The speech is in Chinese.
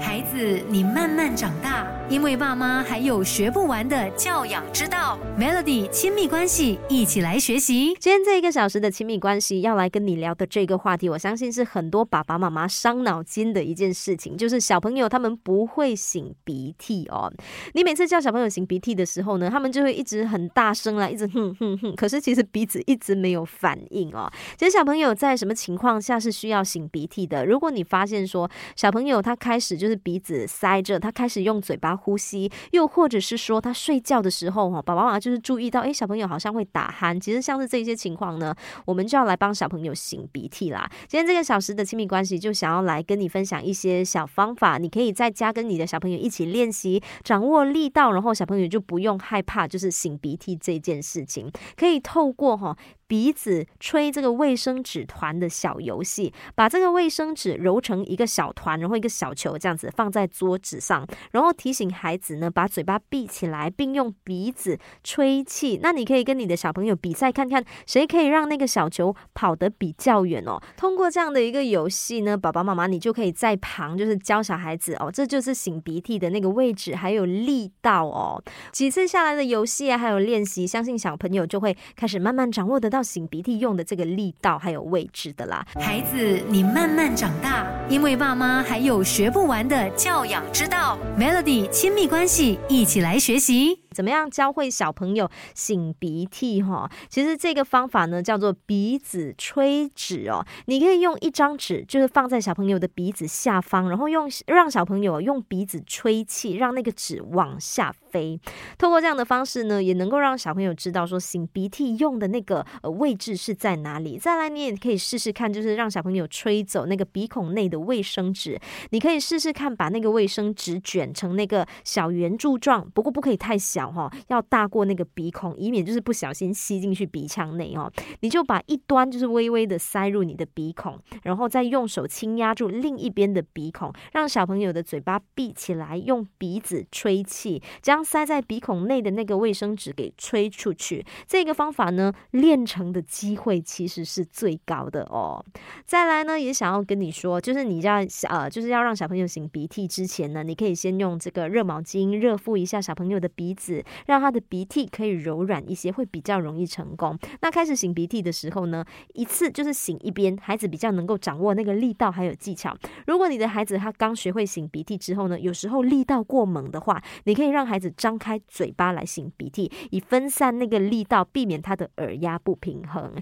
孩子，你慢慢长大，因为爸妈还有学不完的教养之道。Melody 亲密关系，一起来学习。今天这一个小时的亲密关系要来跟你聊的这个话题，我相信是很多爸爸妈妈伤脑筋的一件事情，就是小朋友他们不会擤鼻涕哦。你每次叫小朋友擤鼻涕的时候呢，他们就会一直很大声啦，一直哼哼哼，可是其实鼻子一直没有反应哦。其实小朋友在什么情况下是需要擤鼻涕的？如果你发现说小朋友他开始就是鼻子塞着，他开始用嘴巴呼吸，又或者是说他睡觉的时候，哈，爸爸妈妈就是注意到，哎，小朋友好像会打鼾。其实像是这些情况呢，我们就要来帮小朋友擤鼻涕啦。今天这个小时的亲密关系，就想要来跟你分享一些小方法，你可以在家跟你的小朋友一起练习，掌握力道，然后小朋友就不用害怕，就是擤鼻涕这件事情，可以透过哈。鼻子吹这个卫生纸团的小游戏，把这个卫生纸揉成一个小团，然后一个小球这样子放在桌子上，然后提醒孩子呢把嘴巴闭起来，并用鼻子吹气。那你可以跟你的小朋友比赛，看看谁可以让那个小球跑得比较远哦。通过这样的一个游戏呢，爸爸妈妈你就可以在旁就是教小孩子哦，这就是擤鼻涕的那个位置还有力道哦。几次下来的游戏啊，还有练习，相信小朋友就会开始慢慢掌握得到。擤鼻涕用的这个力道还有位置的啦，孩子，你慢慢长大，因为爸妈还有学不完的教养之道。Melody 亲密关系，一起来学习。怎么样教会小朋友擤鼻涕哈？其实这个方法呢叫做鼻子吹纸哦。你可以用一张纸，就是放在小朋友的鼻子下方，然后用让小朋友用鼻子吹气，让那个纸往下飞。通过这样的方式呢，也能够让小朋友知道说擤鼻涕用的那个呃位置是在哪里。再来，你也可以试试看，就是让小朋友吹走那个鼻孔内的卫生纸。你可以试试看，把那个卫生纸卷成那个小圆柱状，不过不可以太小。哈，要大过那个鼻孔，以免就是不小心吸进去鼻腔内哦。你就把一端就是微微的塞入你的鼻孔，然后再用手轻压住另一边的鼻孔，让小朋友的嘴巴闭起来，用鼻子吹气，将塞在鼻孔内的那个卫生纸给吹出去。这个方法呢，练成的机会其实是最高的哦。再来呢，也想要跟你说，就是你你要呃，就是要让小朋友擤鼻涕之前呢，你可以先用这个热毛巾热敷一下小朋友的鼻子。让他的鼻涕可以柔软一些，会比较容易成功。那开始擤鼻涕的时候呢，一次就是擤一边，孩子比较能够掌握那个力道还有技巧。如果你的孩子他刚学会擤鼻涕之后呢，有时候力道过猛的话，你可以让孩子张开嘴巴来擤鼻涕，以分散那个力道，避免他的耳压不平衡。